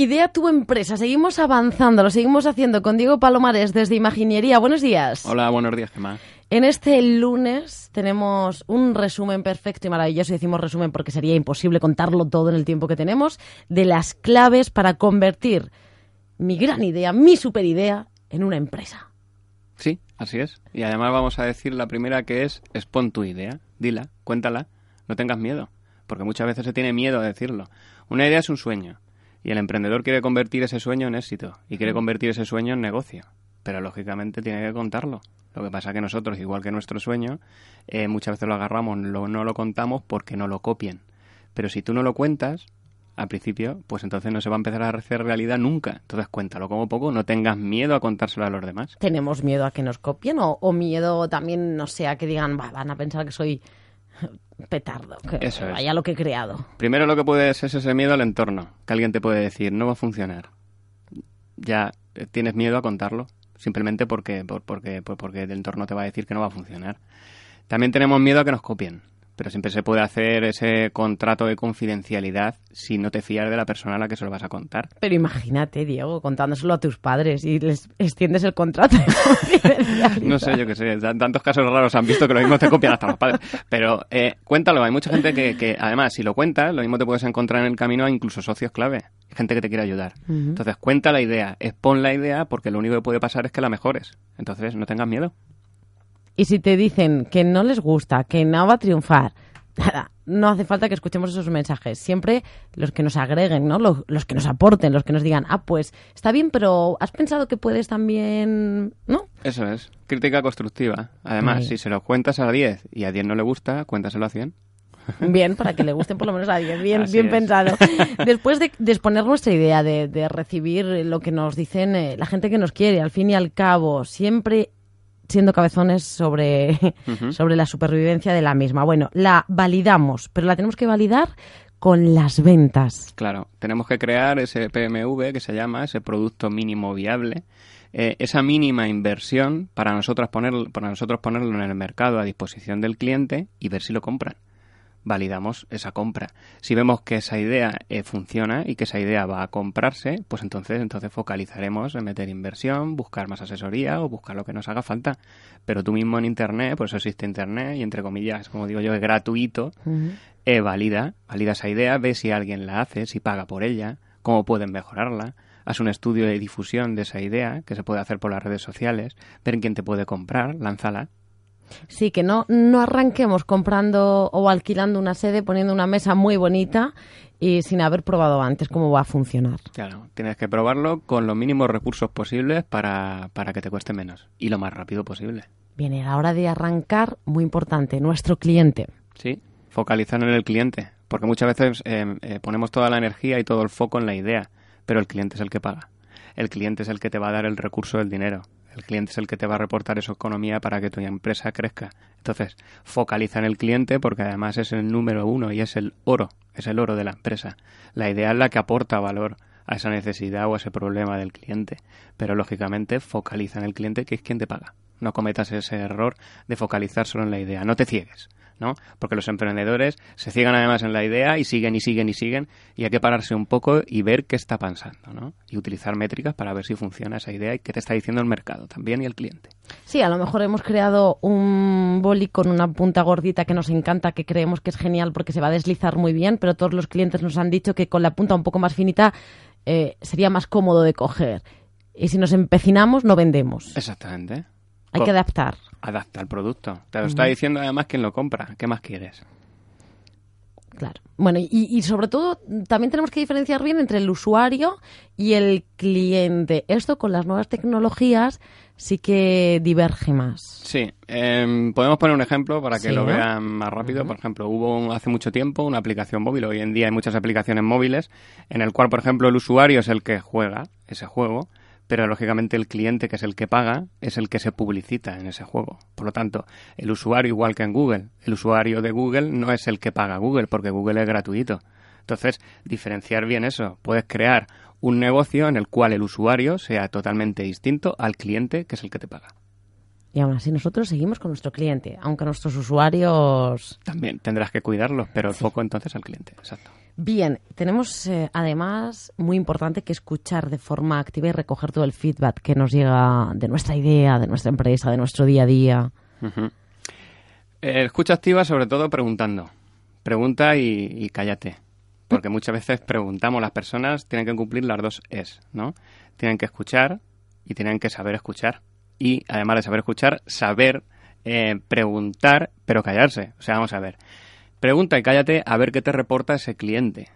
Idea tu empresa. Seguimos avanzando, lo seguimos haciendo con Diego Palomares desde Imaginería. Buenos días. Hola, buenos días, Gemma. En este lunes tenemos un resumen perfecto y maravilloso, y decimos resumen porque sería imposible contarlo todo en el tiempo que tenemos, de las claves para convertir mi gran idea, mi super idea, en una empresa. Sí, así es. Y además vamos a decir la primera que es, expon tu idea, dila, cuéntala, no tengas miedo, porque muchas veces se tiene miedo a decirlo. Una idea es un sueño, y el emprendedor quiere convertir ese sueño en éxito y quiere convertir ese sueño en negocio. Pero lógicamente tiene que contarlo. Lo que pasa es que nosotros, igual que nuestro sueño, eh, muchas veces lo agarramos, lo, no lo contamos porque no lo copien. Pero si tú no lo cuentas, al principio, pues entonces no se va a empezar a hacer realidad nunca. Entonces cuéntalo como poco, no tengas miedo a contárselo a los demás. ¿Tenemos miedo a que nos copien o, o miedo también, no sé, a que digan, "Va, van a pensar que soy petardo, que Eso es. vaya lo que he creado? Primero lo que puedes es ese miedo al entorno, que alguien te puede decir, no va a funcionar. Ya eh, tienes miedo a contarlo, simplemente porque, por- porque, por- porque el entorno te va a decir que no va a funcionar. También tenemos miedo a que nos copien, pero siempre se puede hacer ese contrato de confidencialidad si no te fías de la persona a la que se lo vas a contar. Pero imagínate, Diego, contándoselo a tus padres y les extiendes el contrato. de. No sé, yo qué sé, tan- tantos casos raros han visto que lo mismo te copian hasta los padres. Pero eh, cuéntalo, hay mucha gente que, que, además, si lo cuentas, lo mismo te puedes encontrar en el camino a incluso socios clave, gente que te quiere ayudar. Entonces, cuenta la idea, expon la idea, porque lo único que puede pasar es que la mejores. Entonces, no tengas miedo. Y si te dicen que no les gusta, que no va a triunfar, nada, no hace falta que escuchemos esos mensajes. Siempre los que nos agreguen, ¿no? Los, los que nos aporten, los que nos digan, ah, pues está bien, pero ¿has pensado que puedes también, no? Eso es, crítica constructiva. Además, si se lo cuentas a 10 y a 10 no le gusta, cuéntaselo a 100. Bien, para que le gusten por lo menos a alguien. Bien, Así bien es. pensado. Después de, de exponer nuestra idea, de, de recibir lo que nos dicen eh, la gente que nos quiere, al fin y al cabo, siempre siendo cabezones sobre, sobre la supervivencia de la misma. Bueno, la validamos, pero la tenemos que validar con las ventas. Claro, tenemos que crear ese PMV que se llama ese producto mínimo viable, eh, esa mínima inversión para nosotros, poner, para nosotros ponerlo en el mercado a disposición del cliente y ver si lo compran. Validamos esa compra. Si vemos que esa idea eh, funciona y que esa idea va a comprarse, pues entonces, entonces focalizaremos en meter inversión, buscar más asesoría o buscar lo que nos haga falta. Pero tú mismo en Internet, por eso existe Internet y entre comillas, como digo yo, es gratuito, eh, valida, valida esa idea, ve si alguien la hace, si paga por ella, cómo pueden mejorarla, haz un estudio de difusión de esa idea, que se puede hacer por las redes sociales, ver quién te puede comprar, lánzala. Sí, que no, no arranquemos comprando o alquilando una sede, poniendo una mesa muy bonita y sin haber probado antes cómo va a funcionar. Claro, tienes que probarlo con los mínimos recursos posibles para, para que te cueste menos y lo más rápido posible. Bien, y a la hora de arrancar, muy importante, nuestro cliente. Sí, focalizar en el cliente, porque muchas veces eh, eh, ponemos toda la energía y todo el foco en la idea, pero el cliente es el que paga. El cliente es el que te va a dar el recurso del dinero. El cliente es el que te va a reportar esa economía para que tu empresa crezca. Entonces, focaliza en el cliente porque además es el número uno y es el oro, es el oro de la empresa. La idea es la que aporta valor a esa necesidad o a ese problema del cliente. Pero lógicamente focaliza en el cliente que es quien te paga. No cometas ese error de focalizar solo en la idea. No te ciegues. ¿No? Porque los emprendedores se ciegan además en la idea y siguen y siguen y siguen y hay que pararse un poco y ver qué está pasando, ¿no? Y utilizar métricas para ver si funciona esa idea y qué te está diciendo el mercado también y el cliente. Sí, a lo mejor hemos creado un boli con una punta gordita que nos encanta, que creemos que es genial porque se va a deslizar muy bien, pero todos los clientes nos han dicho que con la punta un poco más finita eh, sería más cómodo de coger. Y si nos empecinamos, no vendemos. Exactamente. Hay Co- que adaptar. Adapta el producto. Te lo está diciendo además quien lo compra. ¿Qué más quieres? Claro. Bueno, y, y sobre todo también tenemos que diferenciar bien entre el usuario y el cliente. Esto con las nuevas tecnologías sí que diverge más. Sí, em, podemos poner un ejemplo para que Sí, lo ¿no? vean más rápido. Por ejemplo, hubo un- hace mucho tiempo una aplicación móvil, hoy en día hay muchas aplicaciones móviles, en el cual, por ejemplo, el usuario es el que juega ese juego, pero lógicamente el cliente, que es el que paga, es el que se publicita en ese juego. Por lo tanto, el usuario, igual que en Google, el usuario de Google no es el que paga Google, porque Google es gratuito. Entonces, diferenciar bien eso. Puedes crear un negocio en el cual el usuario sea totalmente distinto al cliente, que es el que te paga. Y aún así nosotros seguimos con nuestro cliente, aunque nuestros usuarios... También tendrás que cuidarlos, pero el foco entonces al cliente. Exacto. Bien, tenemos eh, además muy importante que escuchar de forma activa y recoger todo el feedback que nos llega de nuestra idea, de nuestra empresa, de nuestro día a día. Eh, escucha activa sobre todo preguntando. Pregunta y, y cállate. Porque muchas veces preguntamos, las personas tienen que cumplir las dos es, ¿no? Tienen que escuchar y tienen que saber escuchar. Y además de saber escuchar, saber eh, preguntar, pero callarse. O sea, vamos a ver. Pregunta y cállate a ver qué te reporta ese cliente.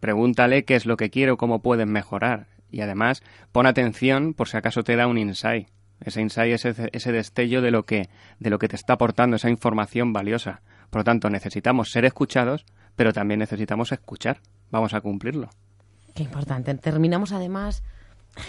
Pregúntale qué es lo que quiere o cómo puedes mejorar. Y además, pon atención por si acaso te da un insight. Ese insight es ese, ese destello de lo, que, de lo que te está aportando esa información valiosa. Por lo tanto, necesitamos ser escuchados, pero también necesitamos escuchar. Vamos a cumplirlo. Qué importante. Terminamos además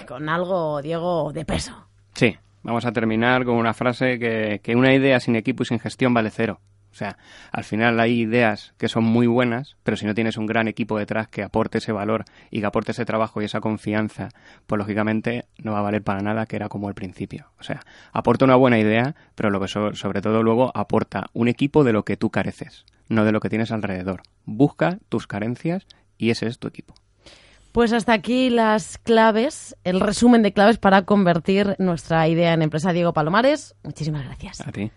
con algo, Diego, de peso. Sí, vamos a terminar con una frase que, que una idea sin equipo y sin gestión vale cero. O sea, al final hay ideas que son muy buenas, pero si no tienes un gran equipo detrás que aporte ese valor y que aporte ese trabajo y esa confianza, pues lógicamente no va a valer para nada que era como al principio. O sea, aporta una buena idea, pero lo que so- sobre todo luego aporta un equipo de lo que tú careces, no de lo que tienes alrededor. Busca tus carencias y ese es tu equipo. Pues hasta aquí las claves, el resumen de claves para convertir nuestra idea en empresa. Diego Palomares, muchísimas gracias. A ti.